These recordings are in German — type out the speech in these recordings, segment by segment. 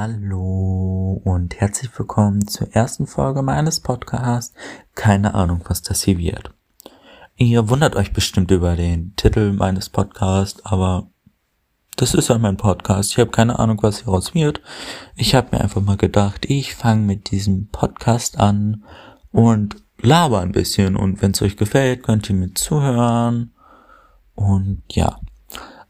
Hallo und herzlich willkommen zur ersten Folge meines Podcasts. Keine Ahnung, was das hier wird. Ihr wundert euch bestimmt über den Titel meines Podcasts, aber das ist ja mein Podcast. Ich habe keine Ahnung, was hieraus wird. Ich habe mir einfach mal gedacht, ich fange mit diesem Podcast an und laber ein bisschen. Und wenn es euch gefällt, könnt ihr mir zuhören. Und ja,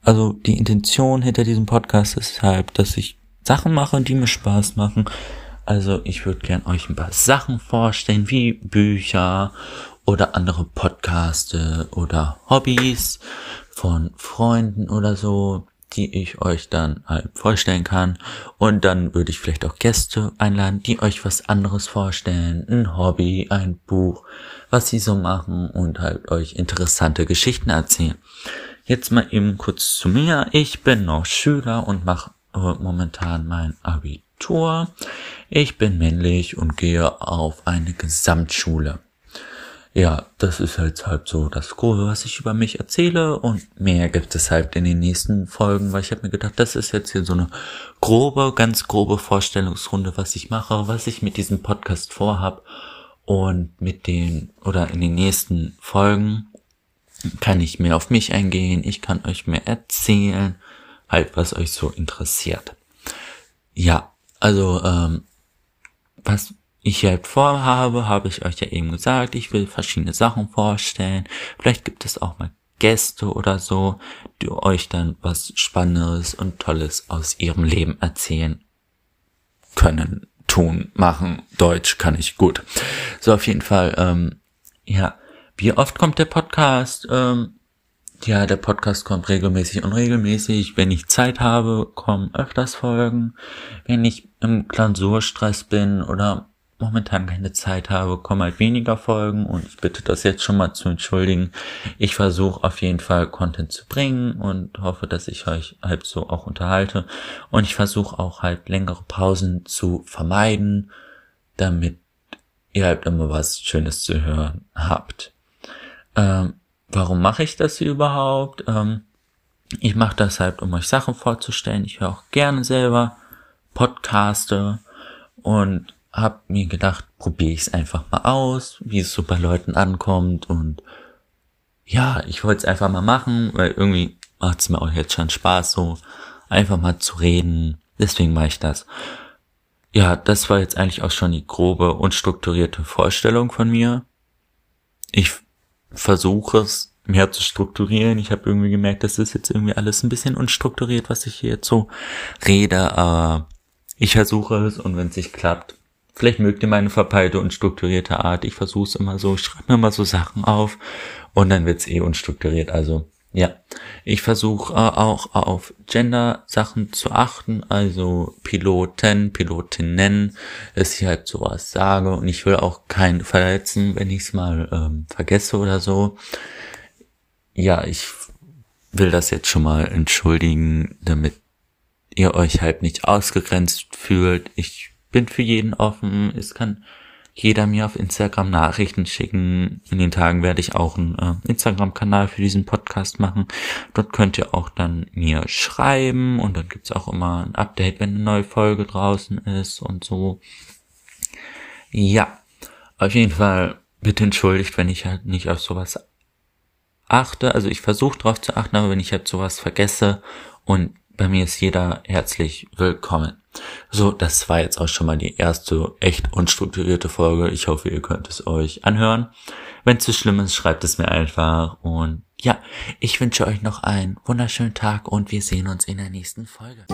also die Intention hinter diesem Podcast ist halt, dass ich Sachen mache, die mir Spaß machen. Also ich würde gern euch ein paar Sachen vorstellen, wie Bücher oder andere Podcaste oder Hobbys von Freunden oder so, die ich euch dann halt vorstellen kann. Und dann würde ich vielleicht auch Gäste einladen, die euch was anderes vorstellen. Ein Hobby, ein Buch, was sie so machen und halt euch interessante Geschichten erzählen. Jetzt mal eben kurz zu mir. Ich bin noch Schüler und mache momentan mein Abitur. Ich bin männlich und gehe auf eine Gesamtschule. Ja, das ist halt halt so das Grobe, was ich über mich erzähle und mehr gibt es halt in den nächsten Folgen, weil ich habe mir gedacht, das ist jetzt hier so eine grobe, ganz grobe Vorstellungsrunde, was ich mache, was ich mit diesem Podcast vorhab und mit den oder in den nächsten Folgen kann ich mehr auf mich eingehen, ich kann euch mehr erzählen halt, was euch so interessiert. Ja, also ähm, was ich halt vorhabe, habe ich euch ja eben gesagt, ich will verschiedene Sachen vorstellen. Vielleicht gibt es auch mal Gäste oder so, die euch dann was Spannendes und Tolles aus ihrem Leben erzählen können, tun, machen. Deutsch kann ich gut. So, auf jeden Fall, ähm, ja, wie oft kommt der Podcast? Ähm, ja, der Podcast kommt regelmäßig und regelmäßig. Wenn ich Zeit habe, kommen öfters Folgen. Wenn ich im Klausurstress bin oder momentan keine Zeit habe, kommen halt weniger Folgen und ich bitte das jetzt schon mal zu entschuldigen. Ich versuche auf jeden Fall Content zu bringen und hoffe, dass ich euch halt so auch unterhalte. Und ich versuche auch halt längere Pausen zu vermeiden, damit ihr halt immer was Schönes zu hören habt. Ähm, warum mache ich das überhaupt? Ähm, ich mache das halt, um euch Sachen vorzustellen. Ich höre auch gerne selber Podcaste und habe mir gedacht, probiere ich es einfach mal aus, wie es so bei Leuten ankommt und ja, ich wollte es einfach mal machen, weil irgendwie macht es mir auch jetzt schon Spaß, so einfach mal zu reden. Deswegen mache ich das. Ja, das war jetzt eigentlich auch schon die grobe und strukturierte Vorstellung von mir. Ich versuche es mehr zu strukturieren. Ich habe irgendwie gemerkt, das ist jetzt irgendwie alles ein bisschen unstrukturiert, was ich hier jetzt so rede, aber ich versuche es und wenn es nicht klappt, vielleicht mögt ihr meine verpeilte und strukturierte Art. Ich versuche es immer so, ich schreibe mir mal so Sachen auf und dann wird's eh unstrukturiert. Also ja, ich versuche äh, auch auf Gender-Sachen zu achten, also Piloten, Pilotinnen, dass ich halt sowas sage und ich will auch keinen verletzen, wenn ich es mal ähm, vergesse oder so. Ja, ich will das jetzt schon mal entschuldigen, damit ihr euch halt nicht ausgegrenzt fühlt. Ich bin für jeden offen, es kann jeder mir auf Instagram Nachrichten schicken. In den Tagen werde ich auch einen äh, Instagram-Kanal für diesen Podcast machen. Dort könnt ihr auch dann mir schreiben und dann gibt's auch immer ein Update, wenn eine neue Folge draußen ist und so. Ja, auf jeden Fall bitte entschuldigt, wenn ich halt nicht auf sowas achte. Also ich versuche drauf zu achten, aber wenn ich halt sowas vergesse und bei mir ist jeder herzlich willkommen. So, das war jetzt auch schon mal die erste echt unstrukturierte Folge. Ich hoffe, ihr könnt es euch anhören. Wenn es zu schlimm ist, schreibt es mir einfach. Und ja, ich wünsche euch noch einen wunderschönen Tag und wir sehen uns in der nächsten Folge.